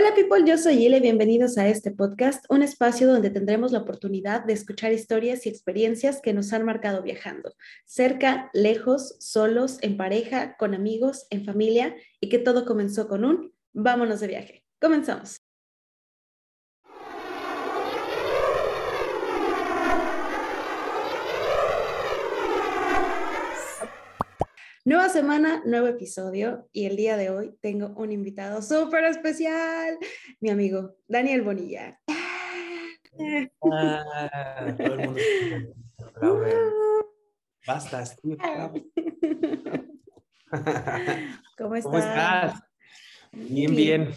Hola people, yo soy Ile, bienvenidos a este podcast, un espacio donde tendremos la oportunidad de escuchar historias y experiencias que nos han marcado viajando, cerca, lejos, solos, en pareja, con amigos, en familia y que todo comenzó con un vámonos de viaje. Comenzamos. Nueva semana, nuevo episodio y el día de hoy tengo un invitado súper especial, mi amigo Daniel Bonilla. Ah, todo el mundo Basta, ¿Cómo estás? ¿Cómo estás? Bien, bien.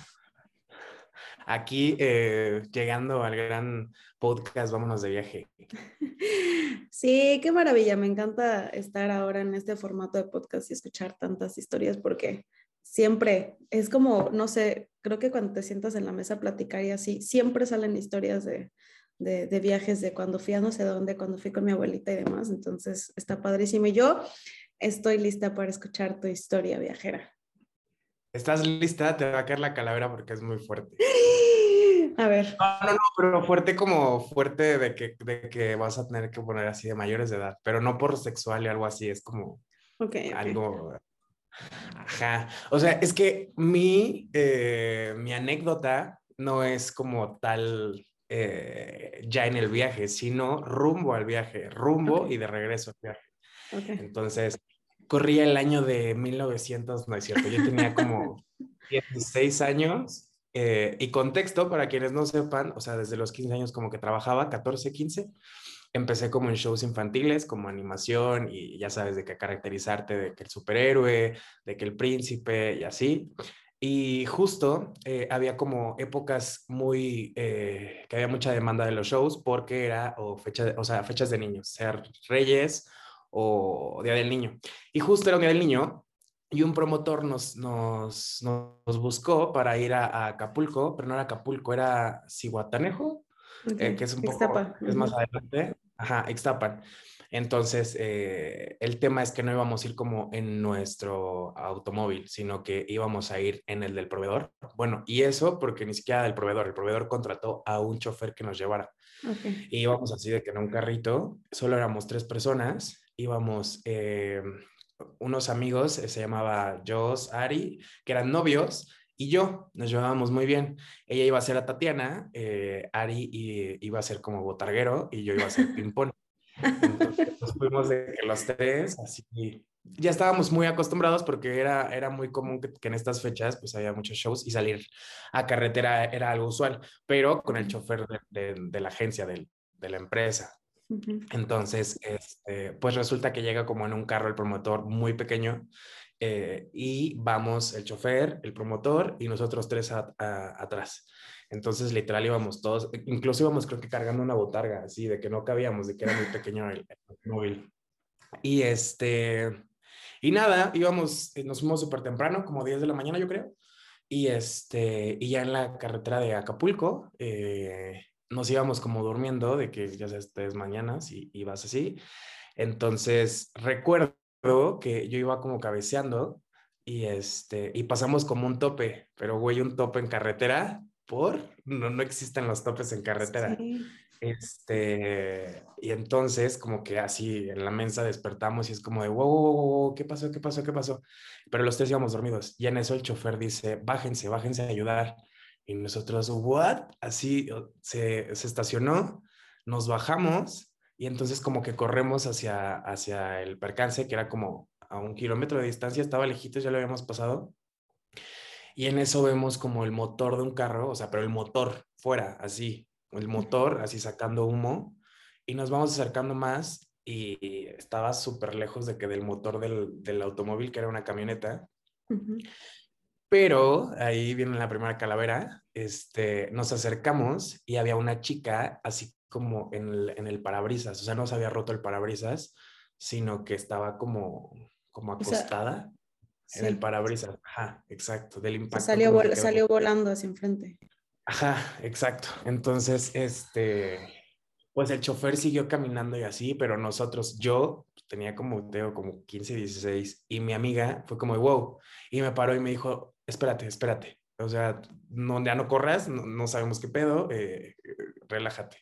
Aquí eh, llegando al gran podcast, vámonos de viaje. Sí, qué maravilla. Me encanta estar ahora en este formato de podcast y escuchar tantas historias porque siempre es como, no sé, creo que cuando te sientas en la mesa a platicar y así, siempre salen historias de, de, de viajes, de cuando fui a no sé dónde, cuando fui con mi abuelita y demás. Entonces está padrísimo. Y yo estoy lista para escuchar tu historia viajera. ¿Estás lista? Te va a caer la calavera porque es muy fuerte. A ver. No, no, no, pero fuerte como fuerte de que, de que vas a tener que poner así de mayores de edad, pero no por sexual y algo así, es como Okay, algo... Ajá. O sea, es que mi, eh, mi anécdota no es como tal eh, ya en el viaje, sino rumbo al viaje, rumbo Ok. y de regreso al viaje. Entonces, corría el año de 1900, no es cierto, yo tenía como 16 años. eh, y contexto, para quienes no sepan, o sea, desde los 15 años como que trabajaba, 14, 15, empecé como en shows infantiles, como animación y ya sabes de qué caracterizarte, de que el superhéroe, de que el príncipe y así. Y justo eh, había como épocas muy, eh, que había mucha demanda de los shows porque era, o, fecha o sea, fechas de niños, ser Reyes o Día del Niño. Y justo era un Día del Niño y un promotor nos, nos, nos buscó para ir a, a Acapulco, pero no era Acapulco, era Cihuatanejo, ok. eh, que es un poco, Ixtapa, es más adelante. Ajá, Ixtapan. Entonces, eh, el tema es que no íbamos a ir como en nuestro automóvil, sino que íbamos a ir en el del proveedor. Bueno, y eso porque ni siquiera del proveedor, el proveedor contrató a un chofer que nos llevara. Ok. Y íbamos así de que en un carrito, solo éramos tres personas, íbamos eh, unos amigos, eh, se llamaba Jos, Ari, que eran novios, y yo, nos llevábamos muy bien. Ella iba a ser a Tatiana, eh, Ari iba a ser como botarguero y yo iba a ser ping-pong. Entonces nos fuimos de que los tres, así, ya estábamos muy acostumbrados porque era, era muy común que, que en estas fechas pues había muchos shows y salir a carretera era algo usual, pero con el chofer de, de- de la agencia, del- de la empresa. Entonces, este, pues resulta que llega como en un carro el promotor muy pequeño eh, y vamos el chofer, el promotor y nosotros tres a- a- atrás. Entonces, literal íbamos todos, incluso íbamos creo que cargando una botarga, así, de que no cabíamos, de que era muy pequeño el, el móvil. Y este, y nada, íbamos, eh, nos fuimos súper temprano, como 10 de la mañana yo creo, y este, y ya en la carretera de Acapulco, eh, nos íbamos como durmiendo, de que ya sabes, tres mañanas y, y vas así. Entonces, recuerdo que yo iba como cabeceando y este, y pasamos como un tope, pero güey, un tope en carretera, ¿por? No, no existen los topes en carretera. Sí. Este, y entonces como que así en la mesa despertamos y es como de, wow, wow, wow, wow, ¿qué pasó? ¿Qué pasó? ¿Qué pasó? Pero los tres íbamos dormidos. Y en eso el chofer dice, bájense, bájense a ayudar. Y nosotros, ¿what? Así se, se estacionó, nos bajamos y entonces como que corremos hacia, hacia el percance, que era como a un kilómetro de distancia, estaba lejitos, ya lo habíamos pasado. Y en eso vemos como el motor de un carro, o sea, pero el motor fuera, así, el motor así sacando humo. Y nos vamos acercando más y estaba súper lejos de que del motor del, del automóvil, que era una camioneta. Ujú. Pero ahí viene la primera calavera, este, nos acercamos y había una chica así como en el, en el parabrisas, o sea, no se había roto el parabrisas, sino que estaba como, como O sea, acostada en el parabrisas. Ajá, exacto, del impacto. salió, vol- salió volando hacia enfrente. Ajá, exacto. Entonces, este, pues el chofer siguió caminando y así, pero nosotros, yo tenía como, tengo como 15, 16, y mi amiga fue como, wow, y me paró y me dijo, espérate, espérate. o sea, no, ya no corras, no, sabemos qué pedo, eh, relájate.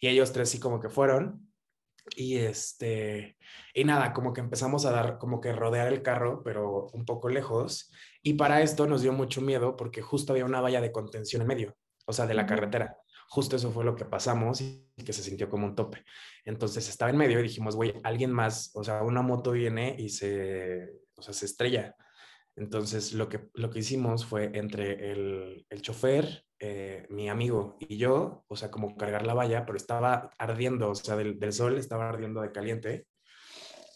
Y ellos tres sí como que fueron. Y este, y nada, como que empezamos a dar, como que rodear el carro, pero un poco lejos. Y para esto nos dio mucho miedo porque justo había una valla de contención en medio, o sea, de la carretera. Justo eso fue lo que pasamos y que se sintió como un tope. Entonces estaba en medio y dijimos, güey, alguien más, o sea, una moto viene y se, o sea, se estrella. Entonces lo que, lo que hicimos fue entre el, el chofer, eh, mi amigo y yo, o sea, como cargar la valla, pero estaba ardiendo, o sea, del, del sol estaba ardiendo de caliente.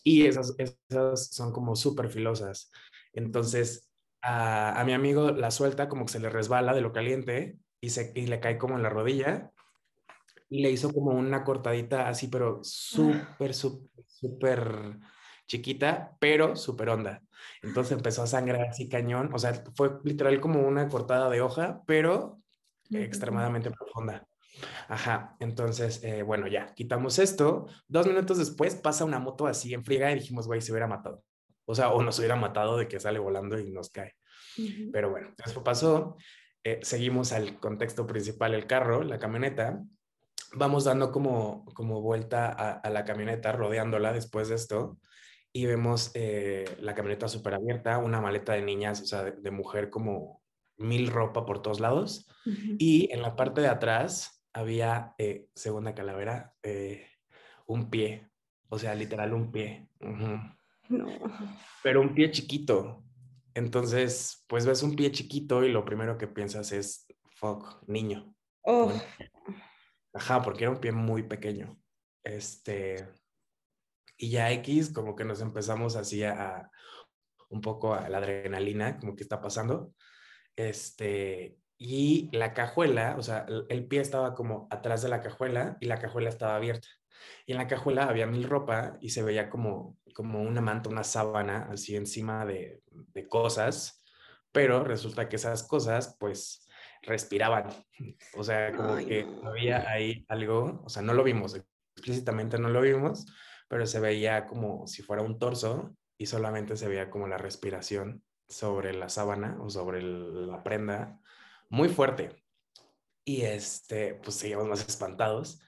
Y esas, esas son como súper filosas. Entonces, a, a, mi amigo la suelta como que se le resbala de lo caliente y, se, y le cae como en la rodilla y le hizo como una cortadita así, pero súper, súper, súper chiquita, pero súper honda. Entonces empezó a sangrar así cañón, o sea, fue literal como una cortada de hoja, pero extremadamente profunda. Ajá, entonces, eh, bueno, ya, quitamos esto. Dos minutos después pasa una moto así en friega y dijimos, güey, se hubiera matado. O sea, o nos hubiera matado de que sale volando y nos cae. Pero bueno, eso pasó. Eh, seguimos al contexto principal, el carro, la camioneta. Vamos dando como, como vuelta a, la camioneta, rodeándola después de esto. Y vemos eh, la camioneta súper abierta, una maleta de niñas, o sea, de mujer como mil ropa por todos lados. Y en la parte de atrás había, eh, segunda calavera, un pie. O sea, literal un pie. No. Pero un pie chiquito. Entonces, pues ves un pie chiquito y lo primero que piensas es, fuck, niño. Oh. ajá, porque era un pie muy pequeño. Este, y ya X, como que nos empezamos así a, un poco a la adrenalina, como que está pasando. Este, y la cajuela, o sea, el, pie estaba como atrás de la cajuela y la cajuela estaba abierta. Y en la cajuela había mil ropa y se veía como, como una manta, una sábana así encima de, de cosas, pero resulta que esas cosas pues respiraban. O sea, como que había ahí algo, o sea, no lo vimos, explícitamente no lo vimos, pero se veía como si fuera un torso y solamente se veía como la respiración sobre la sábana o sobre la prenda muy fuerte. Y este, pues seguimos más espantados.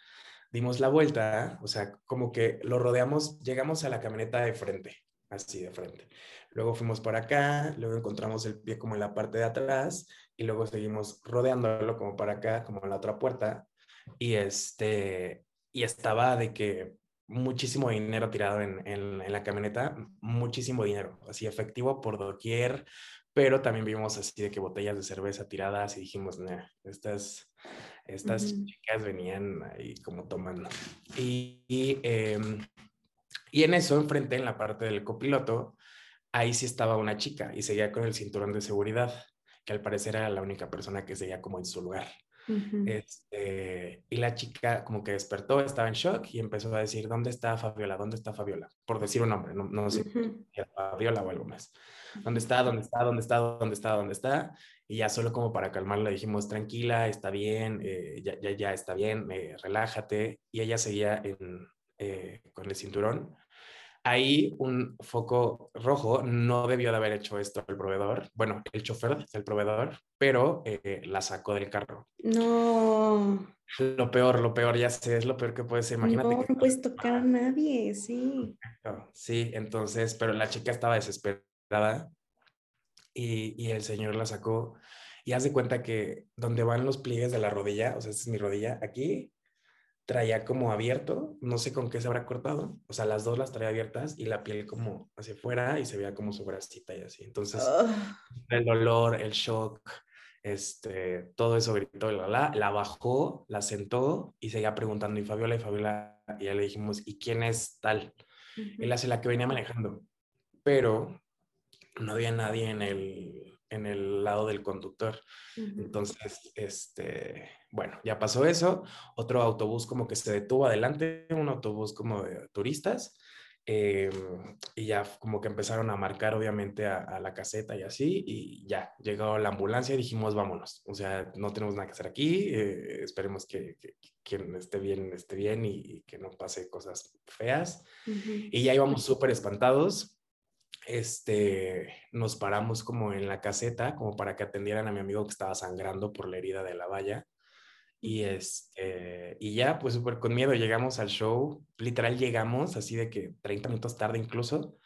Dimos la vuelta, o sea, como que lo rodeamos, llegamos a la camioneta de frente, así de frente. Luego fuimos por acá, luego encontramos el pie como en la parte de atrás y luego seguimos rodeándolo como para acá, como en la otra puerta. Y este, y estaba de que muchísimo dinero tirado en, en, la camioneta, muchísimo dinero, así efectivo por doquier, pero también vimos así de que botellas de cerveza tiradas y dijimos, nah, estas, estas chicas venían ahí como tomando. Y, y, em, y en eso, enfrente, en la parte del copiloto, ahí sí estaba una chica y seguía con el cinturón de seguridad, que al parecer era la única persona que seguía como en su lugar este, y la chica como que despertó, estaba en shock y empezó a decir, ¿dónde está Fabiola? ¿Dónde está Fabiola? Por decir un nombre, no, no sé, Fabiola o algo más. ¿Dónde está? ¿Dónde está? ¿Dónde está? ¿Dónde está? ¿Dónde está? Y ya solo como para calmarla dijimos, tranquila, está bien, eh, ya, ya, ya está bien, eh, relájate. Y ella seguía en, eh, con el cinturón ahí un foco rojo no debió de haber hecho esto el proveedor, bueno, el chofer del proveedor, pero eh, la sacó del carro. No. Lo peor, lo peor, ya sé, es lo peor que puedes imagínate. No, no puedes tocar a nadie, sí. Sí, entonces, pero la chica estaba desesperada y, y el señor la sacó. Y haz de cuenta que donde van los pliegues de la rodilla, o sea, esta es mi rodilla, aquí traía como abierto, no sé con qué se habrá cortado, o sea, las dos las traía abiertas y la piel como hacia afuera y se veía como su bracita y así. Entonces, el dolor, el shock, este, todo eso gritó, la, la, la bajó, la sentó y seguía preguntando, y Fabiola, y Fabiola, y ya le dijimos, ¿y quién es tal? Él hace la que venía manejando, pero no había nadie en el, en el lado del conductor. Entonces, este, bueno, ya pasó eso. Otro autobús como que se detuvo adelante, un autobús como de turistas. Eh, y ya como que empezaron a marcar obviamente a, la caseta y así, y ya llegó la ambulancia y dijimos vámonos, o sea, no tenemos nada que hacer aquí, eh, esperemos que, quien esté bien esté bien y, que no pase cosas feas. Y ya íbamos súper espantados, este, nos paramos como en la caseta, como para que atendieran a mi amigo que estaba sangrando por la herida de la valla. Y, este, y ya, pues súper con miedo, llegamos al show, literal llegamos, así de que 30 minutos tarde incluso,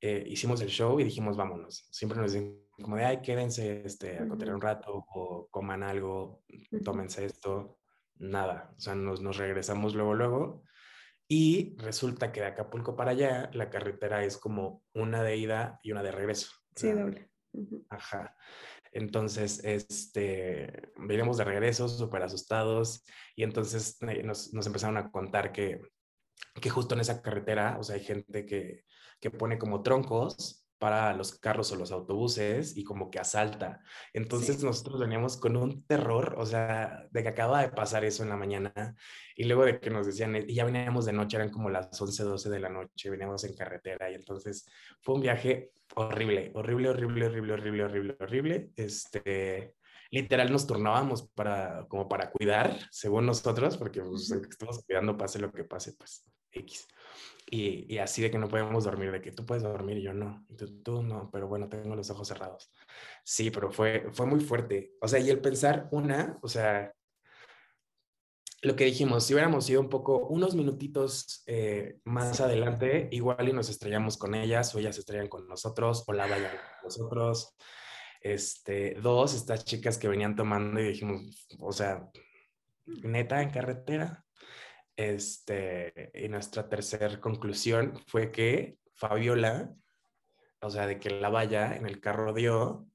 eh, hicimos el show y dijimos, vámonos. Siempre nos dicen como de, ay, quédense este, a contar un rato o coman algo, tómense esto, nada. O sea, nos, nos regresamos luego, luego. Y resulta que de Acapulco para allá, la carretera es como una de ida y una de regreso. Sí, doble. Ajá. Entonces, este, venimos de regreso súper asustados y entonces eh, nos, nos, empezaron a contar que, que justo en esa carretera, o sea, hay gente que, que pone como troncos para los carros o los autobuses y como que asalta. Entonces nosotros veníamos con un terror, o sea, de que acaba de pasar eso en la mañana y luego de que nos decían, y ya veníamos de noche, eran como las 11, 12 de la noche, veníamos en carretera y entonces fue un viaje horrible, horrible, horrible, horrible, horrible, horrible, horrible. Este, literal nos turnábamos para, como para cuidar, según nosotros, porque pues, estamos cuidando, pase lo que pase, pues X. Y, y, así de que no podemos dormir, de que tú puedes dormir y yo no, y tú, tú, no, pero bueno, tengo los ojos cerrados. Sí, pero fue, fue muy fuerte. O sea, y el pensar una, o sea, lo que dijimos, si hubiéramos ido un poco, unos minutitos eh, más adelante, igual y nos estrellamos con ellas, o ellas se estrellan con nosotros, o la vayan con nosotros. Este, dos, estas chicas que venían tomando y dijimos, o sea, neta en carretera, este, y nuestra tercera conclusión fue que Fabiola, o sea, de que la valla en el carro dio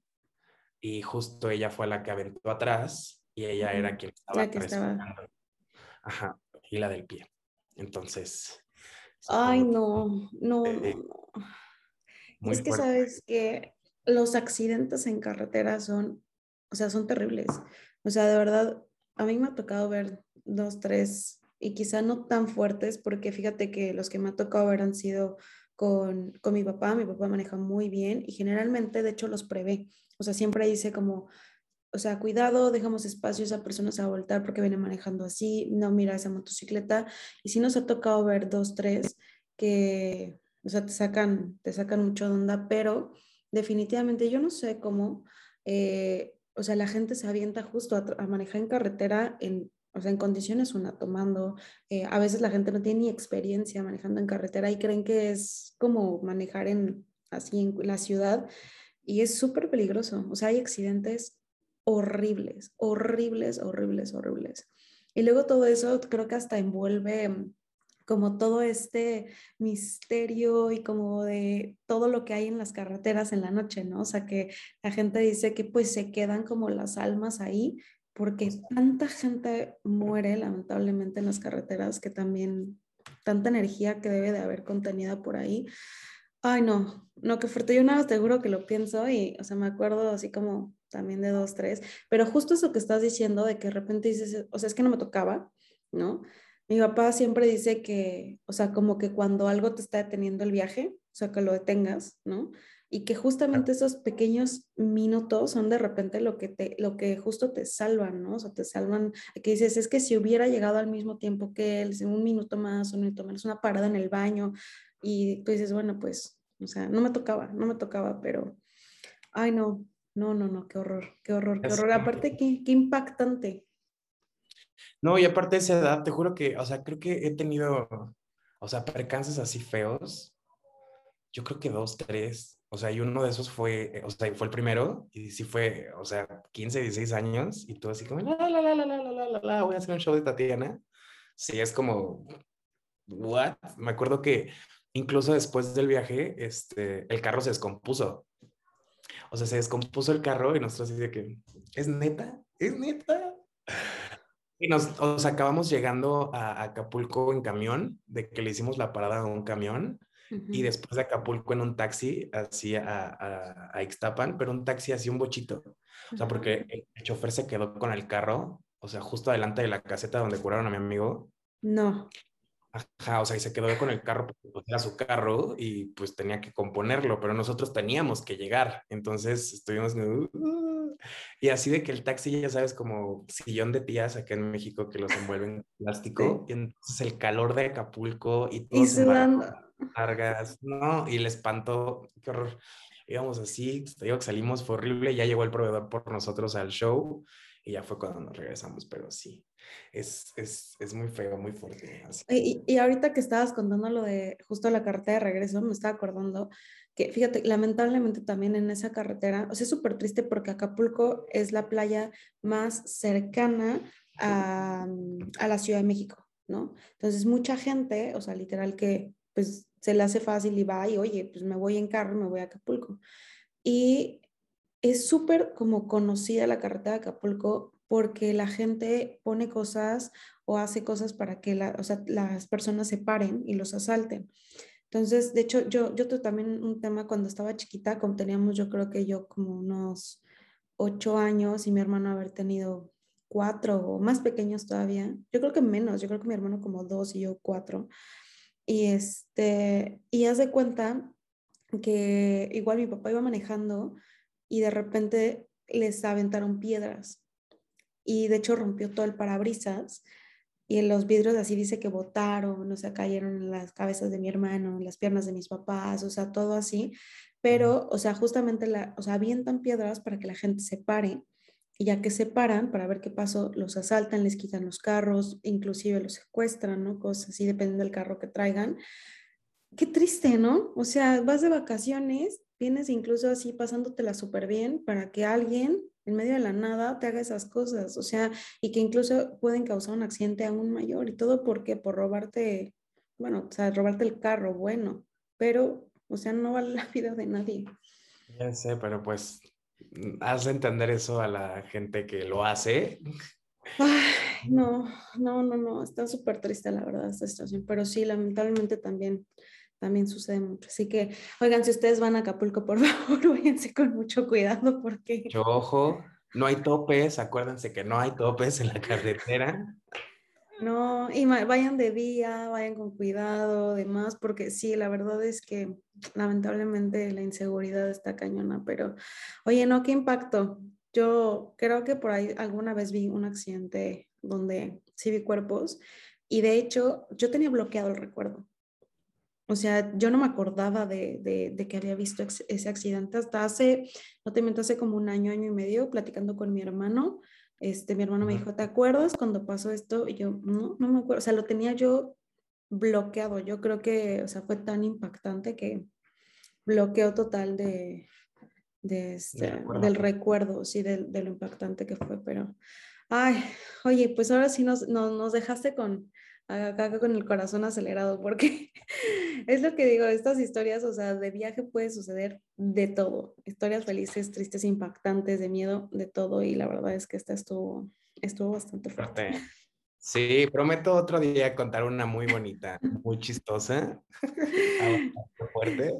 y justo ella fue la que aventó atrás y ella era quien estaba, que estaba... Ajá, y la del pie. Entonces. Ay, no, no, eh, no. Es que sabes que los accidentes en carretera son, o sea, son terribles. O sea, de verdad, a mí me ha tocado ver dos, tres y quizá no tan fuertes, porque fíjate que los que me ha tocado ver han sido con, con mi papá, mi papá maneja muy bien y generalmente, de hecho, los prevé. O sea, siempre dice como, o sea, cuidado, dejamos espacio, esa persona se va a voltar porque viene manejando así, no mira esa motocicleta. Y si nos ha tocado ver dos, tres que, o sea, te sacan, te sacan mucho de onda, pero definitivamente yo no sé cómo, eh, o sea, la gente se avienta justo a, a manejar en carretera en o sea, en condiciones una tomando. Eh, a veces la gente no tiene ni experiencia manejando en carretera y creen que es como manejar en así en la ciudad y es súper peligroso. O sea, hay accidentes horribles, horribles, horribles, horribles. Y luego todo eso creo que hasta envuelve mm, como todo este misterio y como de todo lo que hay en las carreteras en la noche, ¿no? O sea, que la gente dice que pues se quedan como las almas ahí porque tanta gente muere lamentablemente en las carreteras que también tanta energía que debe de haber contenida por ahí. Ay, no, no, qué fuerte. Yo nada, seguro que lo pienso y, o sea, me acuerdo así como también de dos, tres, pero justo eso que estás diciendo de que de repente dices, o sea, es que no me tocaba, ¿no? Mi papá siempre dice que, o sea, como que cuando algo te está deteniendo el viaje, o sea, que lo detengas, ¿no? Y que justamente esos pequeños minutos son de repente lo que te lo que justo te salvan, ¿no? O sea, te salvan, que dices, es que si hubiera llegado al mismo tiempo que él, un minuto más, un minuto menos, una parada en el baño y tú dices, bueno, pues, o sea, no me tocaba, no me tocaba, pero ay no, no, no, no, qué horror, qué horror, qué horror. Aparte qué, qué impactante. No, y aparte de esa edad, te juro que, o sea, creo que he tenido, o sea, percances así feos. Yo creo que dos, tres, o sea, y uno de esos fue, eh, o sea, fue el primero, y sí fue, o sea, 15, 16 años, y tú así como, la, la, la, la, la, la, la, la, voy a hacer un show de Tatiana. Sí, es como, ¿what? Me acuerdo que incluso después del viaje, este, el carro se descompuso. O sea, se descompuso el carro y nosotros así de que, ¿es neta? ¿Es neta? Y nos, o sea, acabamos llegando a Acapulco en camión, de que le hicimos la parada a un camión y después de Acapulco en un taxi así a, a, Ixtapan, pero un taxi así un bochito. O sea, porque el chofer se quedó con el carro, o sea, justo adelante de la caseta donde curaron a mi amigo. No. Ajá, o sea, y se quedó con el carro porque pues, era su carro y pues tenía que componerlo, pero nosotros teníamos que llegar. Entonces estuvimos, uh, Y así de que el taxi, ya sabes, como sillón de tías acá en México que los envuelven en plástico. Y entonces el calor de Acapulco y todo. Largas, no, y el espanto, qué horror. Íbamos así, te digo que salimos, fue horrible. Ya llegó el proveedor por nosotros al show y ya fue cuando nos regresamos, pero sí, es, es, es muy feo, muy fuerte. Y, y, ahorita que estabas contando lo de justo la carretera de regreso, me estaba acordando que, fíjate, lamentablemente también en esa carretera, o sea, es súper triste porque Acapulco es la playa más cercana a, a la Ciudad de México, ¿no? Entonces, mucha gente, o sea, literal que pues se le hace fácil y va y, oye, pues me voy en carro, me voy a Acapulco. Y es súper como conocida la carretera de Acapulco porque la gente pone cosas o hace cosas para que las personas se paren y los asalten. Entonces, de hecho, yo, yo también un tema cuando estaba chiquita, como teníamos yo creo que yo como unos ocho años y mi hermano haber tenido cuatro o más pequeños todavía, yo creo que menos, yo creo que mi hermano como dos y yo cuatro. Y este, y haz de cuenta que igual mi papá iba manejando y de repente les aventaron piedras y de hecho rompió todo el parabrisas y en los vidrios así dice que botaron, o sea, cayeron en las cabezas de mi hermano, en las piernas de mis papás, o sea, todo así, pero, o sea, justamente, la, o sea, avientan piedras para que la gente se pare y ya que se paran para ver qué pasó, los asaltan, les quitan los carros, inclusive los secuestran, ¿no? Cosas así, dependiendo del carro que traigan. Qué triste, ¿no? O sea, vas de vacaciones vienes incluso así pasándotela súper bien para que alguien en medio de la nada te haga esas cosas, o sea, y que incluso pueden causar un accidente aún mayor y todo porque por robarte, bueno, o sea, robarte el carro, bueno, pero, o sea, no vale la vida de nadie. Ya sé, pero pues haz de entender eso a la gente que lo hace. Ay, no, no, no, no, está súper triste la verdad esta situación, pero sí, lamentablemente también también sucede mucho. Así que, oigan, si ustedes van a Acapulco, por favor, váyanse con mucho cuidado porque... Yo, ojo, no hay topes, acuérdense que no hay topes en la carretera. No, y vayan de día, vayan con cuidado, demás, porque sí, la verdad es que lamentablemente la inseguridad está cañona, pero oye, no, qué impacto. Yo creo que por ahí alguna vez vi un accidente donde sí vi cuerpos y de hecho yo tenía bloqueado el recuerdo. O sea, yo no me acordaba de, de, que había visto ese accidente hasta hace, no te miento, hace como un año, año y medio, platicando con mi hermano. Este, mi hermano me dijo, ¿te acuerdas cuando pasó esto? Y yo, no, no me acuerdo. O sea, lo tenía yo bloqueado. Yo creo que, o sea, fue tan impactante que bloqueo total de, de este, del recuerdo, sí, de, de, lo impactante que fue. Pero, ay, oye, pues ahora sí nos, nos, nos dejaste con, acá con el corazón acelerado, porque es lo que digo, estas historias, o sea, de viaje puede suceder de todo, historias felices, tristes, impactantes, de miedo, de todo, y la verdad es que esta estuvo, estuvo bastante fuerte. Sí, prometo otro día contar una muy bonita, muy chistosa. fuerte.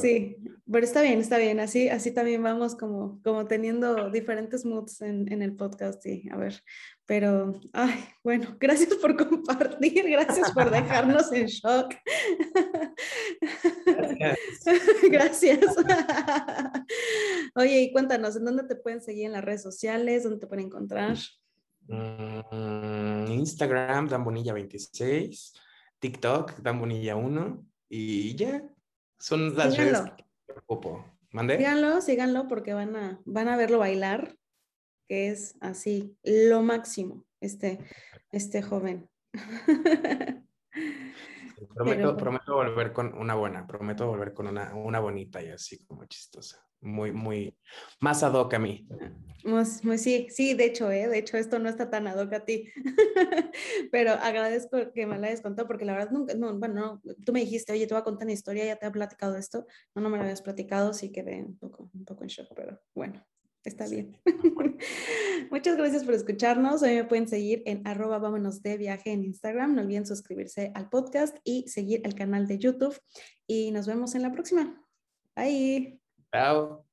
Sí, pero está bien, está bien. Así, así también vamos como, como teniendo diferentes moods en, en el podcast. Y a ver, pero, ay, bueno, gracias por compartir, gracias por dejarnos en shock. Gracias. gracias. Oye, y cuéntanos, ¿en dónde te pueden seguir en las redes sociales? ¿Dónde te pueden encontrar? Mm, Instagram, Dambonilla26, TikTok, Dambonilla1 y ya, son las redes ¿Mande? Síganlo, síganlo porque van a, van a verlo bailar, que es así, lo máximo, este, este joven. Prometo, prometo volver con una buena, prometo volver con una, una bonita y así como chistosa muy, muy, más ad hoc a mí. Muy, sí, sí, de hecho, ¿eh? de hecho esto no está tan ad hoc a ti, pero agradezco que me la hayas contado porque la verdad nunca, no, bueno, tú me dijiste, oye, te voy a contar una historia, ya te he platicado esto, no, no me lo habías platicado, sí quedé un poco, un poco en shock, pero bueno, está bien. Muchas gracias por escucharnos. Hoy me pueden seguir en arroba vámonos de viaje en Instagram. No olviden suscribirse al podcast y seguir el canal de YouTube. Y nos vemos en la próxima. Bye. Chao.